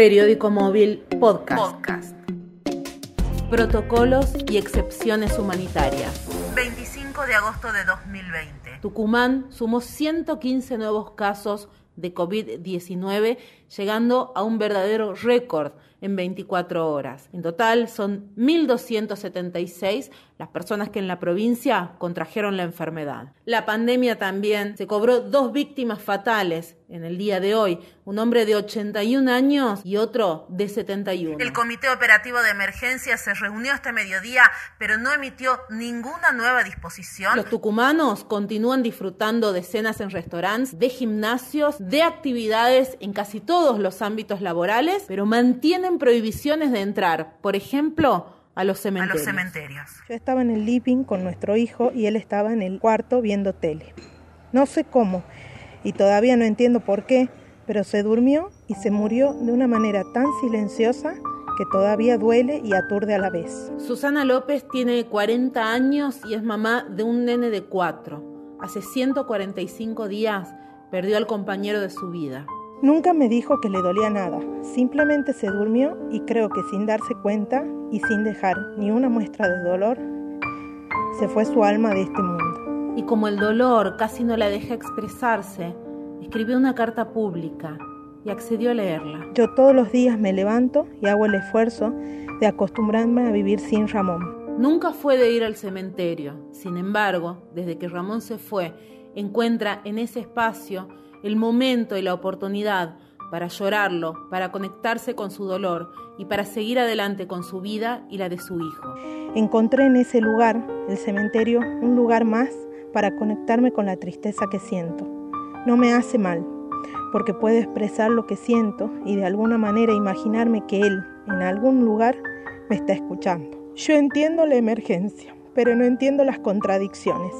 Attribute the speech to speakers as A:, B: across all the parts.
A: Periódico móvil podcast. Protocolos y excepciones humanitarias.
B: 25 de agosto de 2020.
A: Tucumán sumó 115 nuevos casos de COVID-19, llegando a un verdadero récord en 24 horas. En total son 1.276 las personas que en la provincia contrajeron la enfermedad. La pandemia también se cobró dos víctimas fatales en el día de hoy, un hombre de 81 años y otro de 71.
B: El Comité Operativo de Emergencia se reunió este mediodía, pero no emitió ninguna nueva disposición.
A: Los tucumanos continúan disfrutando de cenas en restaurantes, de gimnasios, de actividades en casi todos los ámbitos laborales, pero mantienen prohibiciones de entrar, por ejemplo, a los cementerios.
B: A los cementerios.
C: Yo estaba en el living con nuestro hijo y él estaba en el cuarto viendo tele. No sé cómo y todavía no entiendo por qué, pero se durmió y se murió de una manera tan silenciosa que todavía duele y aturde a la vez.
A: Susana López tiene 40 años y es mamá de un nene de 4. Hace 145 días perdió al compañero de su vida.
C: Nunca me dijo que le dolía nada, simplemente se durmió y creo que sin darse cuenta y sin dejar ni una muestra de dolor, se fue su alma de este mundo.
A: Y como el dolor casi no la deja expresarse, escribió una carta pública y accedió a leerla.
C: Yo todos los días me levanto y hago el esfuerzo de acostumbrarme a vivir sin Ramón.
A: Nunca fue de ir al cementerio, sin embargo, desde que Ramón se fue, encuentra en ese espacio el momento y la oportunidad para llorarlo, para conectarse con su dolor y para seguir adelante con su vida y la de su hijo.
C: Encontré en ese lugar, el cementerio, un lugar más para conectarme con la tristeza que siento. No me hace mal, porque puedo expresar lo que siento y de alguna manera imaginarme que Él, en algún lugar, me está escuchando. Yo entiendo la emergencia, pero no entiendo las contradicciones.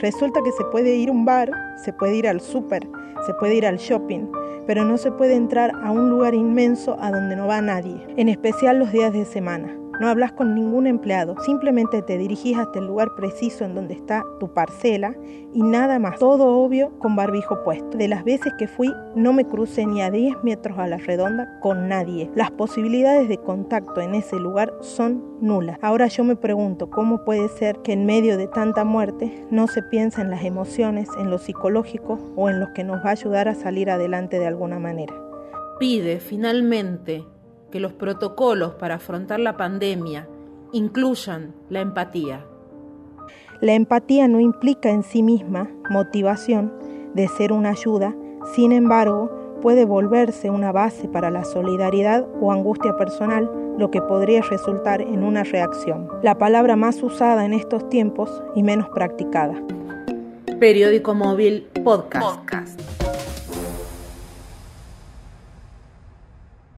C: Resulta que se puede ir a un bar, se puede ir al súper, se puede ir al shopping, pero no se puede entrar a un lugar inmenso a donde no va nadie, en especial los días de semana. No hablas con ningún empleado, simplemente te dirigís hasta el lugar preciso en donde está tu parcela y nada más. Todo obvio con barbijo puesto. De las veces que fui, no me crucé ni a 10 metros a la redonda con nadie. Las posibilidades de contacto en ese lugar son nulas. Ahora yo me pregunto cómo puede ser que en medio de tanta muerte no se piensa en las emociones, en lo psicológico o en lo que nos va a ayudar a salir adelante de alguna manera.
A: Pide finalmente que los protocolos para afrontar la pandemia incluyan la empatía.
C: La empatía no implica en sí misma motivación de ser una ayuda, sin embargo, puede volverse una base para la solidaridad o angustia personal, lo que podría resultar en una reacción. La palabra más usada en estos tiempos y menos practicada.
A: Periódico móvil podcast. podcast.